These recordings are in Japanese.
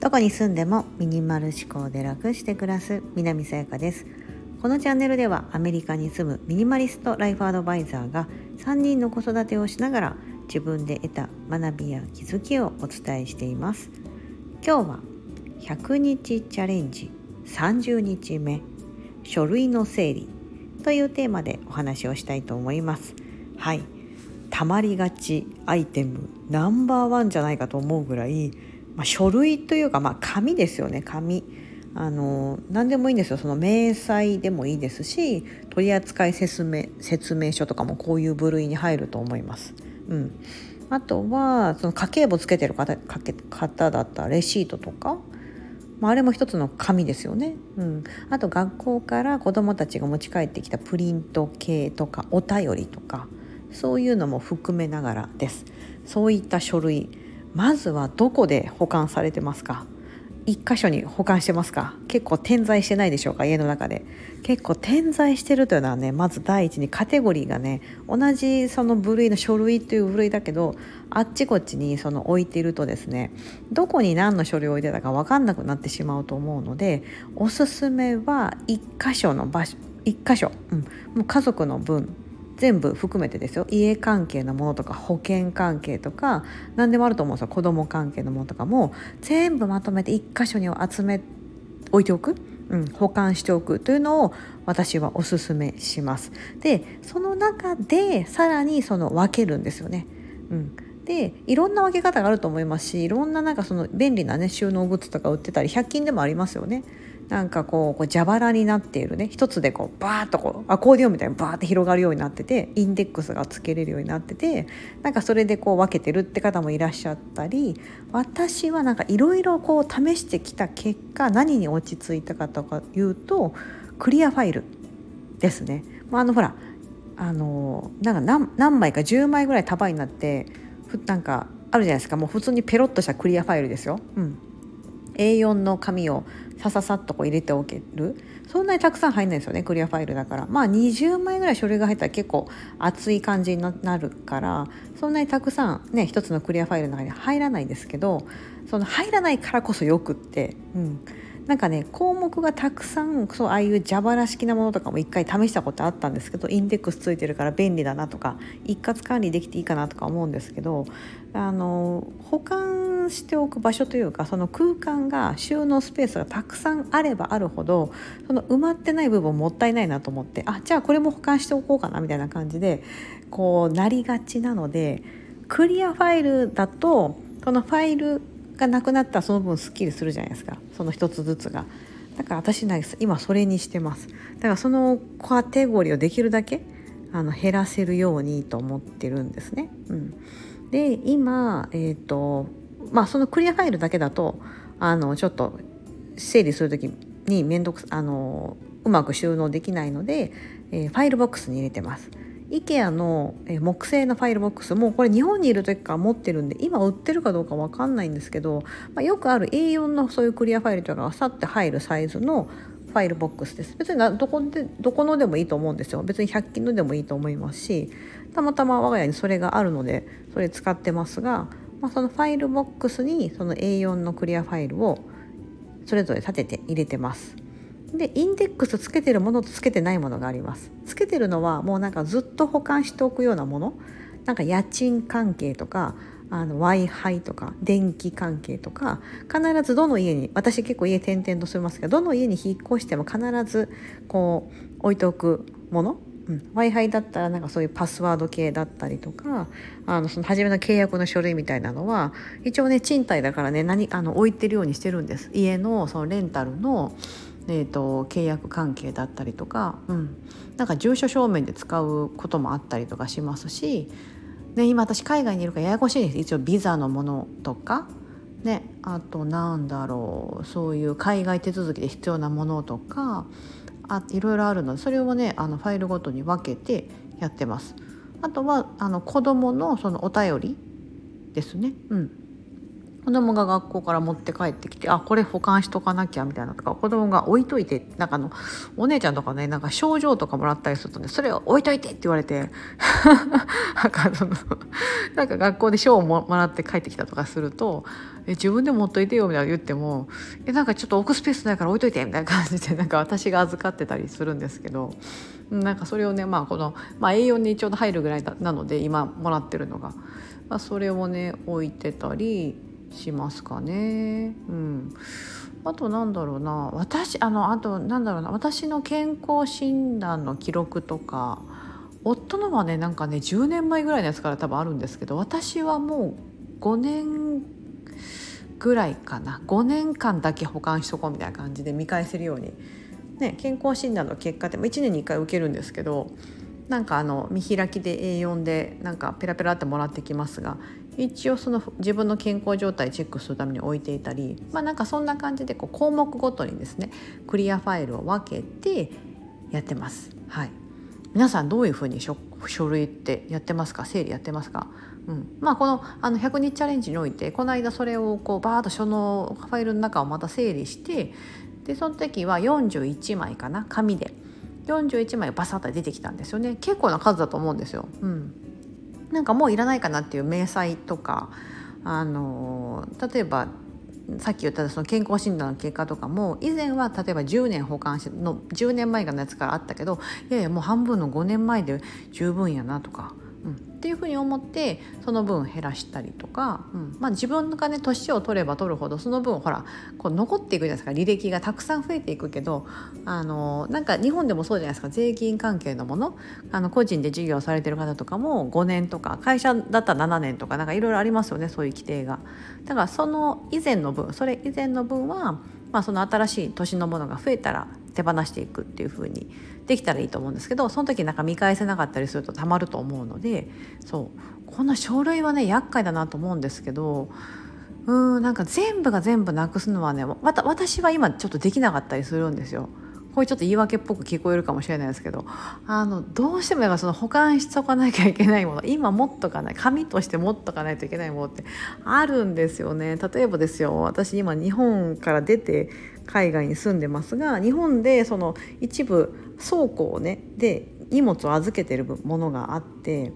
どこに住んでもミニマル思考で楽して暮らす南さやかです。このチャンネルではアメリカに住むミニマリストライフアドバイザーが3人の子育てをしながら自分で得た学びや気づきをお伝えしています。今日は100日チャレンジ30日目書類の整理というテーマでお話をしたいと思います。はい。たまりがちアイテムナンバーワンじゃないかと思うぐらいまあ、書類というか、まあ、紙ですよね紙。あの何でもいいんですよ。その明細でもいいですし取扱説明説明書とかもこういう部類に入ると思います。うん、あとはその家計簿つけてる方方だったらレシートとか、まあ、あれも一つの紙ですよね、うん、あと学校から子どもたちが持ち帰ってきたプリント系とかお便りとか。そういうのも含めながらです。そういった書類まずはどこで保管されてますか？一箇所に保管してますか？結構点在してないでしょうか？家の中で。結構点在してるというのはねまず第一にカテゴリーがね同じその部類の書類という部類だけどあっちこっちにその置いているとですねどこに何の書類を置いてたか分かんなくなってしまうと思うのでおすすめは一箇所の場所一箇所、うん、もう家族の分全部含めてですよ。家関係のものとか保険関係とか何でもあると思うんですよ。子供関係のものとかも。全部まとめて一箇所に集め置いておく、うん、保管しておく。というのを私はおすすめします。でその中でさらにその分けるんですよね。うん、でいろんな分け方があると思いますしいろんななんかその便利なね収納グッズとか売ってたり100均でもありますよね。なんかこうこう蛇腹になっているね一つでこうバーッとこうアコーディオンみたいにバーッて広がるようになっててインデックスがつけれるようになっててなんかそれでこう分けてるって方もいらっしゃったり私はなんかいろいろこう試してきた結果何に落ち着いたかとかいうとクリアファイルですね。まあ、あのほらあのなんか何何枚か10枚ぐらい束になってなんかあるじゃないですかもう普通にペロッとしたクリアファイルですよ。うん A4 の紙をさささっとこう入れておける。そんなにたくさん入んないですよねクリアファイルだから。まあ20枚ぐらい書類が入ったら結構厚い感じになるからそんなにたくさんね一つのクリアファイルの中に入らないですけどその入らないからこそよくって、うん、なんかね項目がたくさんそうああいう蛇腹式なものとかも一回試したことあったんですけどインデックスついてるから便利だなとか一括管理できていいかなとか思うんですけどあの保管しておく場所というかその空間が収納スペースがたくさんあればあるほどその埋まってない部分もったいないなと思ってあじゃあこれも保管しておこうかなみたいな感じでこうなりがちなのでクリアファイルだとそのファイルがなくなったらその分すっきりするじゃないですかその一つずつが。だから私な今それにしてます。だからそのカテゴリーをできるだけあの減らせるようにと思ってるんですね。うん、で今、えーとまあ、そのクリアファイルだけだとあのちょっと整理する時に面倒くあのうまく収納できないので、えー、ファイルボックスに入れてます。IKEA の木製のファイルボックスもうこれ日本にいる時から持ってるんで今売ってるかどうか分かんないんですけど、まあ、よくある A4 のそういうクリアファイルとかがさって入るサイズのファイルボックスです別にどこでどこのでもいいと思うんですよ別に100均のでもいいと思いますしたまたま我が家にそれがあるのでそれ使ってますが、まあ、そのファイルボックスにその A4 のクリアファイルをそれぞれ立てて入れてます。でインデックスつけてるものとつけてないものがあります。つけてるのはもうなんかずっと保管しておくようなもの。なんか家賃関係とか w i f i とか電気関係とか必ずどの家に私結構家転々としますけどどの家に引っ越しても必ずこう置いておくもの。W i f i だったらなんかそういうパスワード系だったりとかあのその初めの契約の書類みたいなのは一応ね賃貸だからね何あの置いてるようにしてるんです。家のそのレンタルのえーと、契約関係だったりとか、うん、なんか住所証明で使うこともあったりとかしますし、ね、今私海外にいるからややこしいです。一応ビザのものとか、ね、あとなんだろうそういう海外手続きで必要なものとかあいろいろあるのでそれをねあのファイルごとに分けてやってます。あとはあの子どものそのお便りですね、うん、子供が学校から持って帰ってきてあこれ保管しとかなきゃみたいなとか子供が置いといてなんかのお姉ちゃんとかねなんか賞状とかもらったりするとねそれを置いといてって言われて なんか学校で賞をもらって帰ってきたとかするとえ自分で持っといてよみたいな言ってもえなんかちょっと置くスペースないから置いといてみたいな感じでなんか私が預かってたりするんですけどなんかそれをねまあこの、まあ、A4 にちょうど入るぐらいなので今もらってるのが、まあ、それをね置いてたり。しますかね。うん、あとなんだろうな。私あのあとなんだろうな。私の健康診断の記録とか夫のはねなんかね10年前ぐらいのやつから多分あるんですけど私はもう5年ぐらいかな。5年間だけ保管しとこうみたいな感じで見返せるように、ね、健康診断の結果って1年に1回受けるんですけどなんかあの見開きで A4 でなんかペラペラってもらってきますが一応その自分の健康状態チェックするために置いていたりまあなんかそんな感じでこう項目ごとにですねクリアファイルを分けてやってます。はい、皆さんどういうふうに書類ってやってますか？整理やってますか、うん、まあこのあの100日チャレンジにおいてこの間それをこうバーッと書のファイルの中をまた整理してでその時は41枚かな？紙で。41枚バサッと出てきたんですよね。結構な数だと思うんですよ。うん。なんかもういらないかなっていう明細とかあの例えばさっき言ったその健康診断の結果とかも以前は例えば10年保管しての10年前のやつからあったけどいやいやもう半分の5年前で十分やなとかうん、っていうふうに思ってその分減らしたりとか、うん。まあ、自分がね年を取れば取るほどその分ほらこう残っていくじゃないですか。履歴がたくさん増えていくけどあのなんか日本でもそうじゃないですか。税金関係のものあの個人で事業されてる方とかも5年とか会社だったら7年とかなんかいろいろありますよねそういう規定が。だからその以前の分それ以前の分は、まあ、その新しい年のものが増えたら手放していくっていう風にできたらいいと思うんですけどその時なんか見返せなかったりするとたまると思うのでそうこの書類はね厄介だなと思うんですけどうーんなんか全部が全部なくすのはねまた私は今ちょっとできなかったりするんですよ。これちょっと言い訳っぽく聞こえるかもしれないですけどあのどうしてもその保管しとかなきゃいけないもの今持っとかない紙として持っとかないといけないものってあるんですよね。例えばですよ私今日本から出て海外に住んでますが日本でその一部倉庫をねで荷物を預けてるものがあって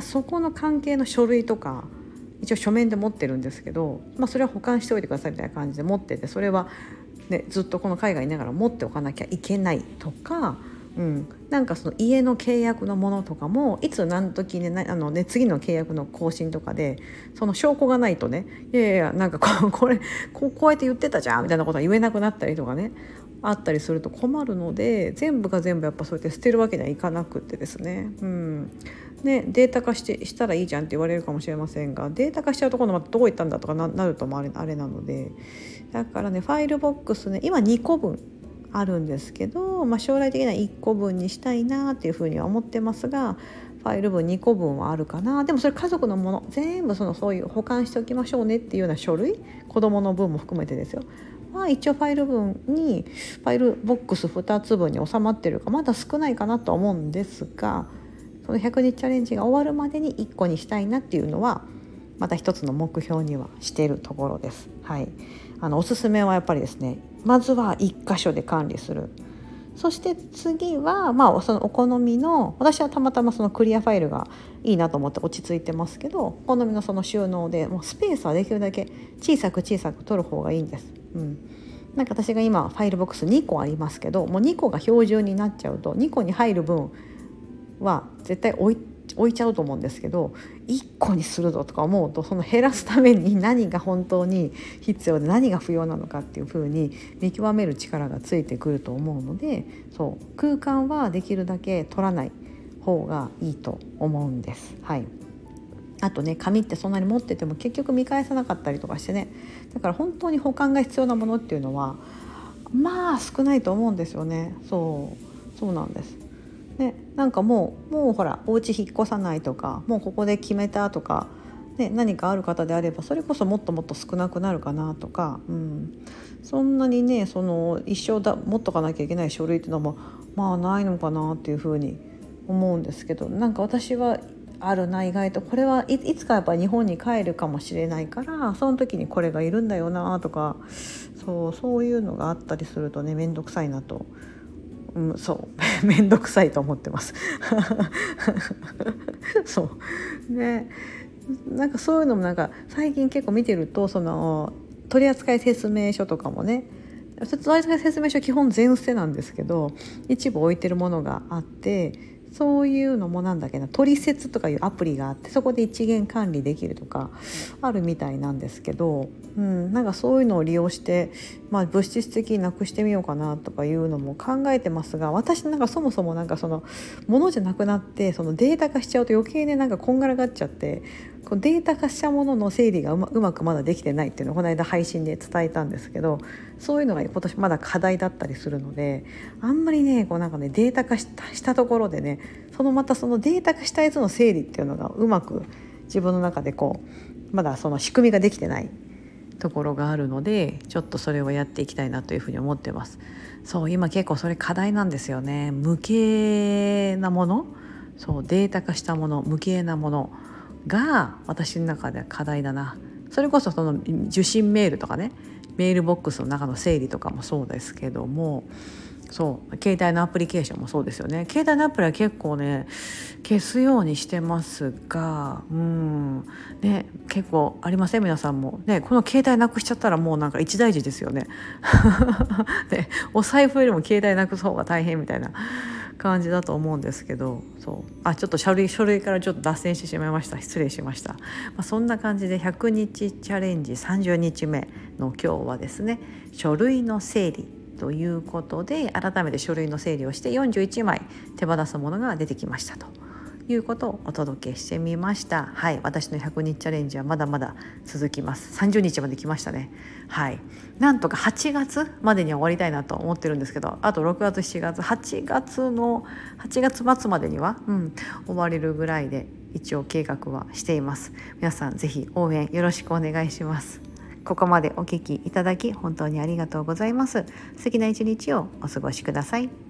そこの関係の書類とか一応書面で持ってるんですけど、まあ、それは保管しておいてくださいみたいな感じで持っててそれは、ね、ずっとこの海外にいながら持っておかなきゃいけないとかうん、なんかその家の契約のものとかもいつ何時ねあのね次の契約の更新とかでその証拠がないとねいやいやなんかここれこうやって言ってたじゃんみたいなことは言えなくなったりとかね。あったりすると困るので全部が全部やっぱそうやって捨てるわけにはいかなくってですね。うん。ね、データ化してしたらいいじゃんって言われるかもしれませんがデータ化しちゃうと今度またどこ行ったんだとかなるともあれあれなので。だからねファイルボックスね今2個分あるんですけど、まあ、将来的には1個分にしたいなっていうふうには思ってますがファイル分2個分はあるかな。でもそれ家族のもの全部そのそういう保管しておきましょうねっていうような書類子どもの分も含めてですよ。まあ一応ファイル分にファイルボックス2つ分に収まってるかまだ少ないかなと思うんですがその100日チャレンジが終わるまでに1個にしたいなっていうのはまた一つの目標にはしているところです。はい、あのおすすめはやっぱりですねまずは1箇所で管理するそして次は、まあ、そのお好みの私はたまたまそのクリアファイルがいいなと思って落ち着いてますけどお好みのその収納でもうスペースはできるだけ小さく小さく取る方がいいんです。うんなんか私が今ファイルボックス2個ありますけどもう2個が標準になっちゃうと2個に入る分は絶対置い置いちゃうと思うんですけど1個にするぞとか思うとその減らすために何が本当に必要で何が不要なのかっていうふうに見極める力がついてくると思うのでそう空間はできるだけ取らない方がいいと思うんです。はいあとね紙ってそんなに持ってても結局見返さなかったりとかしてね。だから本当に保管が必要なものっていうのはまあ少ないと思うんですよね。そうそうなんです。ね、なんかもうもうほらお家引っ越さないとかもうここで決めたとか、ね、何かある方であればそれこそもっともっと少なくなるかなとか、うん、そんなにねその一生だ持っとかなきゃいけない書類っていうのもまあないのかなっていうふうに思うんですけどなんか私はあるな意外と。これはいいつかやっぱ日本に帰るかもしれないからその時にこれがいるんだよなとかそうそういうのがあったりするとね面倒くさいなと、うん、そう。面倒くさいと思ってます。そう。ねなんかそういうのもなんか最近結構見てるとその取扱説明書とかもね取扱説明書基本全捨てなんですけど一部置いてるものがあってそういうのもなんだっけな取説とかいうアプリがあってそこで一元管理できるとかあるみたいなんですけど、うん、なんかそういうのを利用して、まあ、物質的になくしてみようかなとかいうのも考えてますが私なんかそもそもなんかそのものじゃなくなってそのデータ化しちゃうと余計ねなんかこんがらがっちゃってこうデータ化したものの整理がうまうまくまだできてないっていうのをこの間配信で伝えたんですけどそういうのが今年まだ課題だったりするのであんまりねこうなんかねデータ化したしたところでねそのまたそのデータ化したやつの整理っていうのがうまく自分の中でこうまだその仕組みができてないところがあるのでちょっとそれをやっていきたいなというふうに思ってます。そう今結構それ課題なんですよね。無形なもの。そうデータ化したもの無形なもの。が私の中では課題だな。それこそその受信メールとかね。メールボックスの中の整理とかもそうですけども。そう。携帯のアプリケーションもそうですよね。携帯のアプリは結構ね消すようにしてますがうん。ね結構ありません？皆さんも。ねこの携帯なくしちゃったらもうなんか一大事ですよね。ねお財布よりも携帯なくす方が大変みたいな。感じだと思うんですけどそう。あちょっと書類書類からちょっと脱線してしまいました。失礼しました、まあ、そんな感じで100日チャレンジ30日目の今日はですね書類の整理ということで改めて書類の整理をして41枚手放すものが出てきましたと。いうことをお届けしてみました。はい。私の100日チャレンジはまだまだ続きます。30日まで来ましたね。はい。なんとか8月までには終わりたいなと思ってるんですけどあと6月7月8月の8月末までには、うん、終われるぐらいで一応計画はしています。皆さんぜひ応援よろしくお願いします。ここまでお聞きいただき本当にありがとうございます。素敵な一日をお過ごしください。